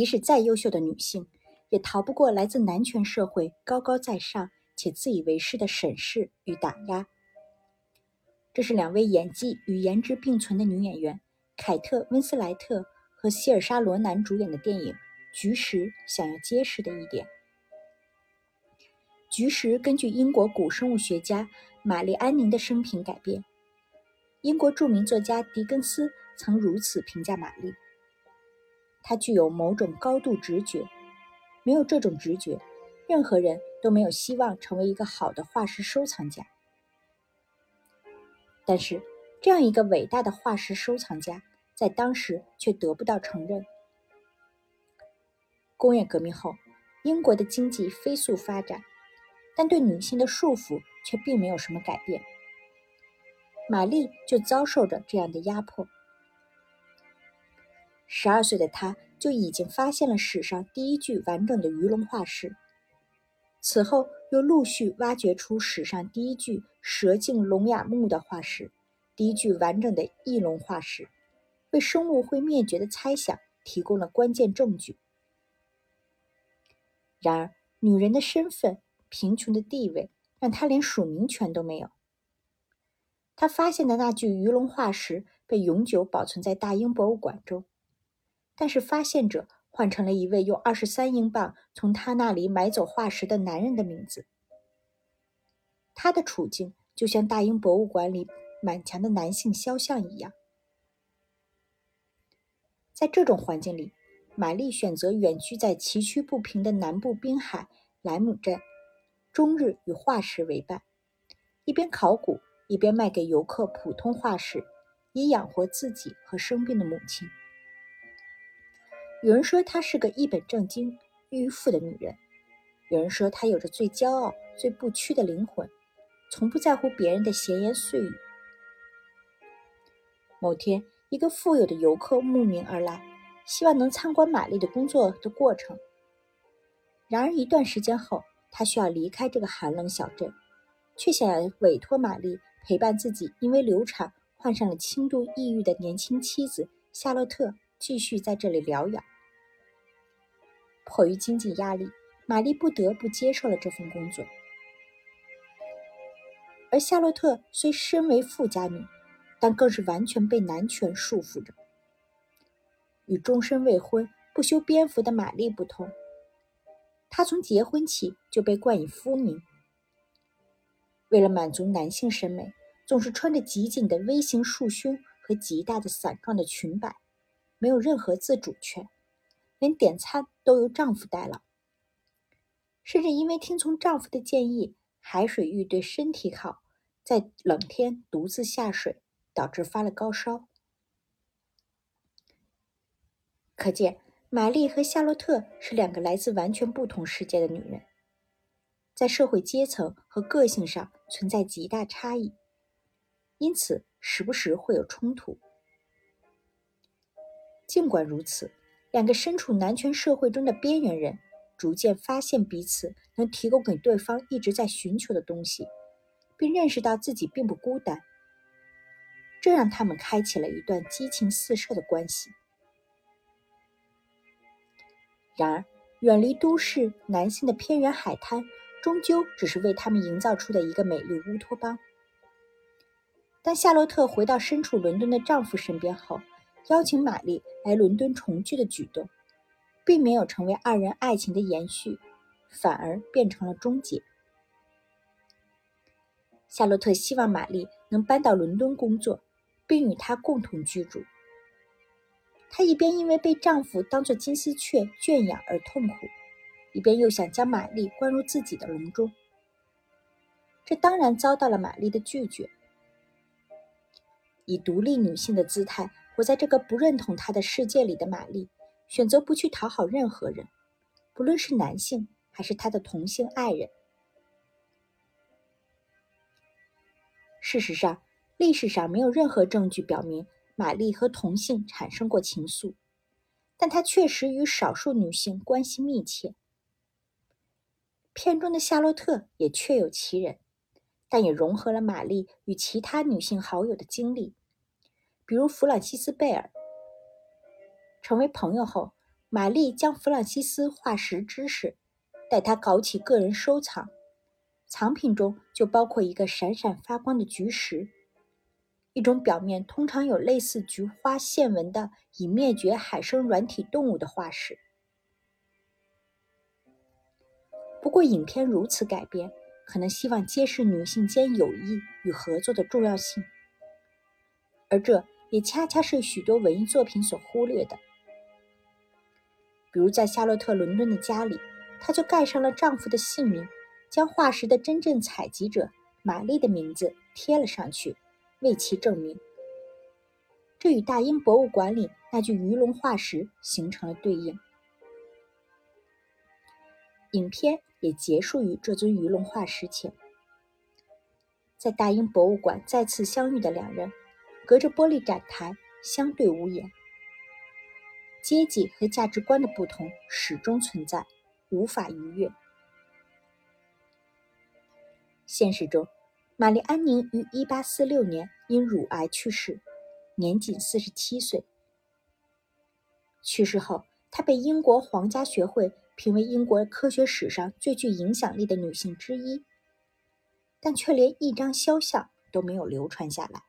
即使再优秀的女性，也逃不过来自男权社会高高在上且自以为是的审视与打压。这是两位演技与颜值并存的女演员凯特·温斯莱特和希尔莎·罗南主演的电影《菊石》想要揭示的一点。《菊石》根据英国古生物学家玛丽·安宁的生平改编。英国著名作家狄更斯曾如此评价玛丽：他具有某种高度直觉，没有这种直觉，任何人都没有希望成为一个好的化石收藏家。但是，这样一个伟大的化石收藏家，在当时却得不到承认。工业革命后，英国的经济飞速发展，但对女性的束缚却并没有什么改变。玛丽就遭受着这样的压迫。十二岁的他就已经发现了史上第一具完整的鱼龙化石，此后又陆续挖掘出史上第一具蛇颈龙亚目的化石，第一具完整的翼龙化石，为生物会灭绝的猜想提供了关键证据。然而，女人的身份、贫穷的地位，让她连署名权都没有。他发现的那具鱼龙化石被永久保存在大英博物馆中，但是发现者换成了一位用二十三英镑从他那里买走化石的男人的名字。他的处境就像大英博物馆里满墙的男性肖像一样。在这种环境里，玛丽选择远居在崎岖不平的南部滨海莱姆镇，终日与化石为伴，一边考古。一边卖给游客普通化石，以养活自己和生病的母亲。有人说她是个一本正经、迂腐的女人；有人说她有着最骄傲、最不屈的灵魂，从不在乎别人的闲言碎语。某天，一个富有的游客慕名而来，希望能参观玛丽的工作的过程。然而，一段时间后，他需要离开这个寒冷小镇，却想要委托玛丽。陪伴自己因为流产患上了轻度抑郁的年轻妻子夏洛特继续在这里疗养。迫于经济压力，玛丽不得不接受了这份工作。而夏洛特虽身为富家女，但更是完全被男权束缚着。与终身未婚、不修边幅的玛丽不同，她从结婚起就被冠以夫名。为了满足男性审美，总是穿着极紧的 V 型束胸和极大的伞状的裙摆，没有任何自主权，连点餐都由丈夫代劳。甚至因为听从丈夫的建议，海水浴对身体好，在冷天独自下水，导致发了高烧。可见，玛丽和夏洛特是两个来自完全不同世界的女人。在社会阶层和个性上存在极大差异，因此时不时会有冲突。尽管如此，两个身处男权社会中的边缘人逐渐发现彼此能提供给对方一直在寻求的东西，并认识到自己并不孤单，这让他们开启了一段激情四射的关系。然而，远离都市男性的偏远海滩。终究只是为他们营造出的一个美丽乌托邦。当夏洛特回到身处伦敦的丈夫身边后，邀请玛丽来伦敦重聚的举动，并没有成为二人爱情的延续，反而变成了终结。夏洛特希望玛丽能搬到伦敦工作，并与他共同居住。她一边因为被丈夫当作金丝雀圈养而痛苦。一边又想将玛丽关入自己的笼中，这当然遭到了玛丽的拒绝。以独立女性的姿态活在这个不认同她的世界里的玛丽，选择不去讨好任何人，不论是男性还是她的同性爱人。事实上，历史上没有任何证据表明玛丽和同性产生过情愫，但她确实与少数女性关系密切。片中的夏洛特也确有其人，但也融合了玛丽与其他女性好友的经历，比如弗朗西斯·贝尔。成为朋友后，玛丽将弗朗西斯化石知识带他搞起个人收藏，藏品中就包括一个闪闪发光的菊石，一种表面通常有类似菊花线纹的已灭绝海生软体动物的化石。不过，影片如此改编，可能希望揭示女性间友谊与合作的重要性，而这也恰恰是许多文艺作品所忽略的。比如，在夏洛特·伦敦的家里，她就盖上了丈夫的姓名，将化石的真正采集者玛丽的名字贴了上去，为其证明。这与大英博物馆里那具鱼龙化石形成了对应。影片。也结束于这尊鱼龙化石前，在大英博物馆再次相遇的两人，隔着玻璃展台相对无言。阶级和价值观的不同始终存在，无法逾越。现实中，玛丽安宁于1846年因乳癌去世，年仅47岁。去世后，她被英国皇家学会。评为英国科学史上最具影响力的女性之一，但却连一张肖像都没有流传下来。